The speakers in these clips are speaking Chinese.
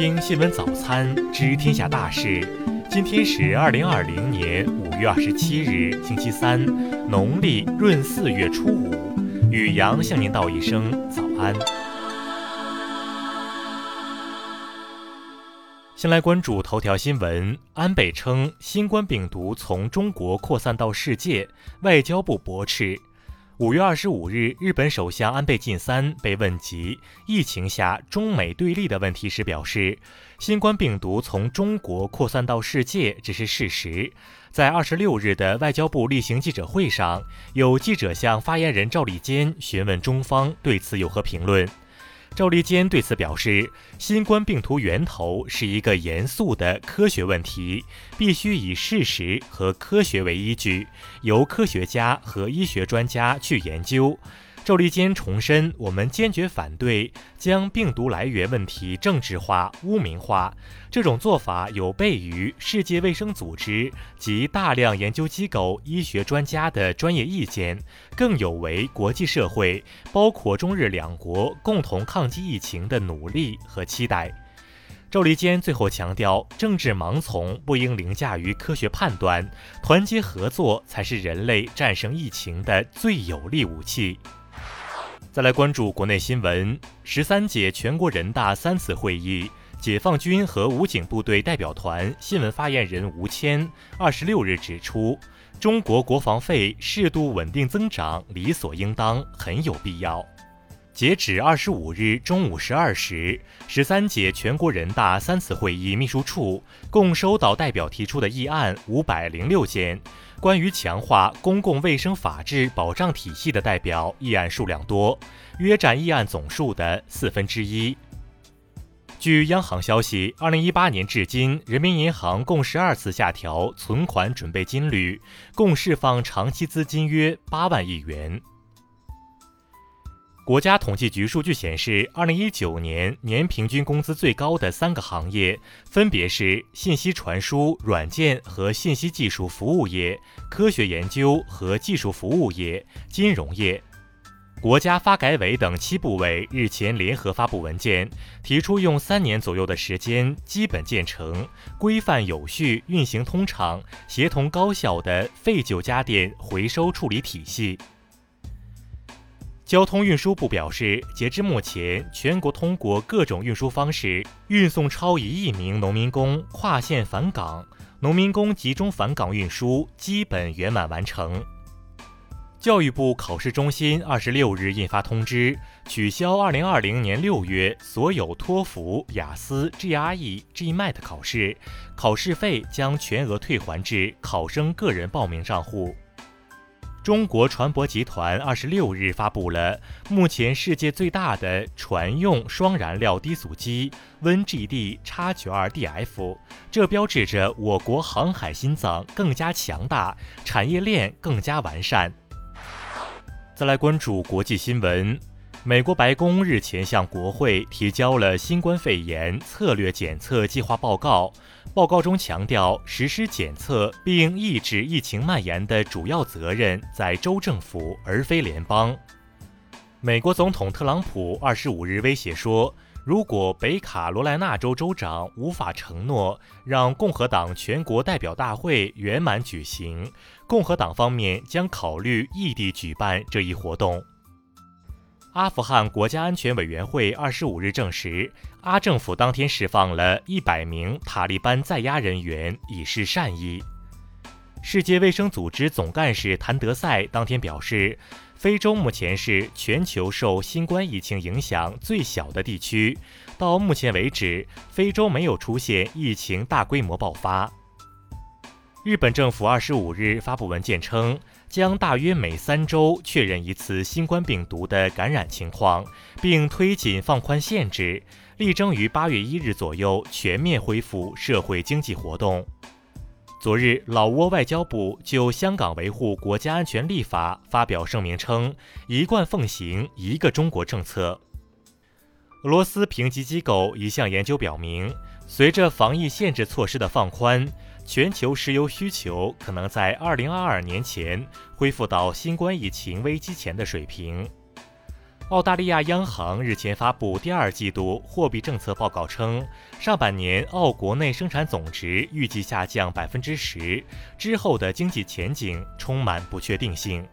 听新闻早餐知天下大事。今天是二零二零年五月二十七日，星期三，农历闰四月初五。雨阳向您道一声早安。先来关注头条新闻。安倍称新冠病毒从中国扩散到世界，外交部驳斥。五月二十五日，日本首相安倍晋三被问及疫情下中美对立的问题时表示，新冠病毒从中国扩散到世界只是事实。在二十六日的外交部例行记者会上，有记者向发言人赵立坚询问中方对此有何评论。赵立坚对此表示，新冠病毒源头是一个严肃的科学问题，必须以事实和科学为依据，由科学家和医学专家去研究。赵立坚重申，我们坚决反对将病毒来源问题政治化、污名化。这种做法有悖于世界卫生组织及大量研究机构、医学专家的专业意见，更有违国际社会，包括中日两国共同抗击疫情的努力和期待。赵立坚最后强调，政治盲从不应凌驾于科学判断，团结合作才是人类战胜疫情的最有力武器。再来关注国内新闻，十三届全国人大三次会议，解放军和武警部队代表团新闻发言人吴谦二十六日指出，中国国防费适度稳定增长理所应当，很有必要。截止二十五日中午十二时，十三届全国人大三次会议秘书处共收到代表提出的议案五百零六件。关于强化公共卫生法治保障体系的代表议案数量多，约占议案总数的四分之一。据央行消息，二零一八年至今，人民银行共十二次下调存款准备金率，共释放长期资金约八万亿元。国家统计局数据显示，二零一九年年平均工资最高的三个行业分别是信息传输、软件和信息技术服务业、科学研究和技术服务业、金融业。国家发改委等七部委日前联合发布文件，提出用三年左右的时间，基本建成规范有序、运行通畅、协同高效的废旧家电回收处理体系。交通运输部表示，截至目前，全国通过各种运输方式运送超一亿名农民工跨县返岗，农民工集中返岗运输基本圆满完成。教育部考试中心二十六日印发通知，取消二零二零年六月所有托福、雅思、GRE、GMAT 考试，考试费将全额退还至考生个人报名账户。中国船舶集团二十六日发布了目前世界最大的船用双燃料低速机 WNGD- 叉九二 DF，这标志着我国航海心脏更加强大，产业链更加完善。再来关注国际新闻，美国白宫日前向国会提交了新冠肺炎策略检测计划报告。报告中强调，实施检测并抑制疫情蔓延的主要责任在州政府，而非联邦。美国总统特朗普二十五日威胁说，如果北卡罗来纳州州长无法承诺让共和党全国代表大会圆满举行，共和党方面将考虑异地举办这一活动。阿富汗国家安全委员会二十五日证实，阿政府当天释放了一百名塔利班在押人员，以示善意。世界卫生组织总干事谭德赛当天表示，非洲目前是全球受新冠疫情影响最小的地区，到目前为止，非洲没有出现疫情大规模爆发。日本政府二十五日发布文件称。将大约每三周确认一次新冠病毒的感染情况，并推进放宽限制，力争于八月一日左右全面恢复社会经济活动。昨日，老挝外交部就香港维护国家安全立法发表声明称，一贯奉行一个中国政策。俄罗斯评级机构一项研究表明，随着防疫限制措施的放宽。全球石油需求可能在2022年前恢复到新冠疫情危机前的水平。澳大利亚央行日前发布第二季度货币政策报告称，上半年澳国内生产总值预计下降百分之十，之后的经济前景充满不确定性。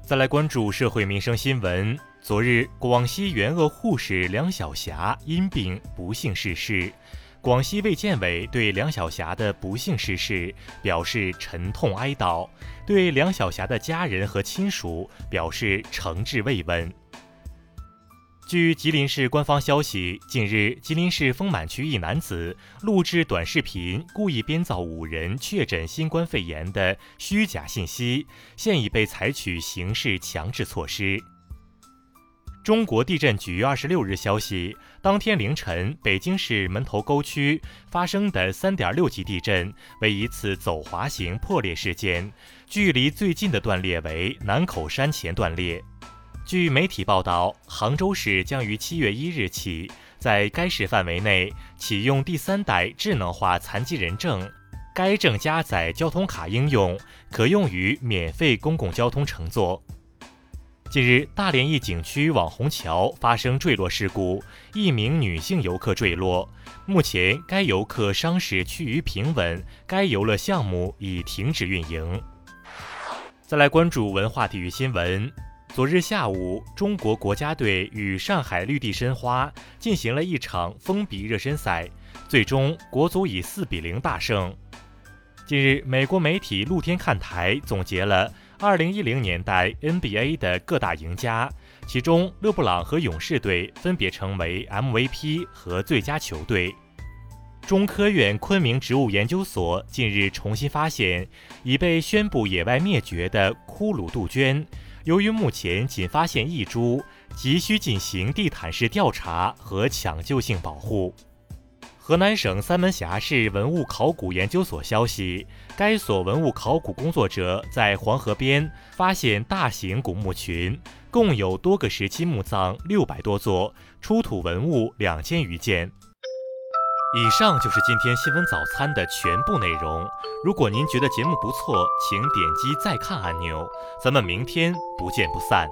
再来关注社会民生新闻，昨日广西援鄂护士梁晓霞因病不幸逝世。广西卫健委对梁晓霞的不幸逝世表示沉痛哀悼，对梁晓霞的家人和亲属表示诚挚慰问。据吉林市官方消息，近日吉林市丰满区一男子录制短视频，故意编造五人确诊新冠肺炎的虚假信息，现已被采取刑事强制措施。中国地震局二十六日消息，当天凌晨，北京市门头沟区发生的三点六级地震为一次走滑型破裂事件，距离最近的断裂为南口山前断裂。据媒体报道，杭州市将于七月一日起，在该市范围内启用第三代智能化残疾人证，该证加载交通卡应用，可用于免费公共交通乘坐。近日，大连一景区网红桥发生坠落事故，一名女性游客坠落。目前，该游客伤势趋于平稳，该游乐项目已停止运营。再来关注文化体育新闻。昨日下午，中国国家队与上海绿地申花进行了一场封闭热身赛，最终国足以四比零大胜。近日，美国媒体露天看台总结了。二零一零年代 NBA 的各大赢家，其中勒布朗和勇士队分别成为 MVP 和最佳球队。中科院昆明植物研究所近日重新发现已被宣布野外灭绝的骷髅杜鹃，由于目前仅发现一株，急需进行地毯式调查和抢救性保护。河南省三门峡市文物考古研究所消息，该所文物考古工作者在黄河边发现大型古墓群，共有多个时期墓葬六百多座，出土文物两千余件。以上就是今天新闻早餐的全部内容。如果您觉得节目不错，请点击再看按钮。咱们明天不见不散。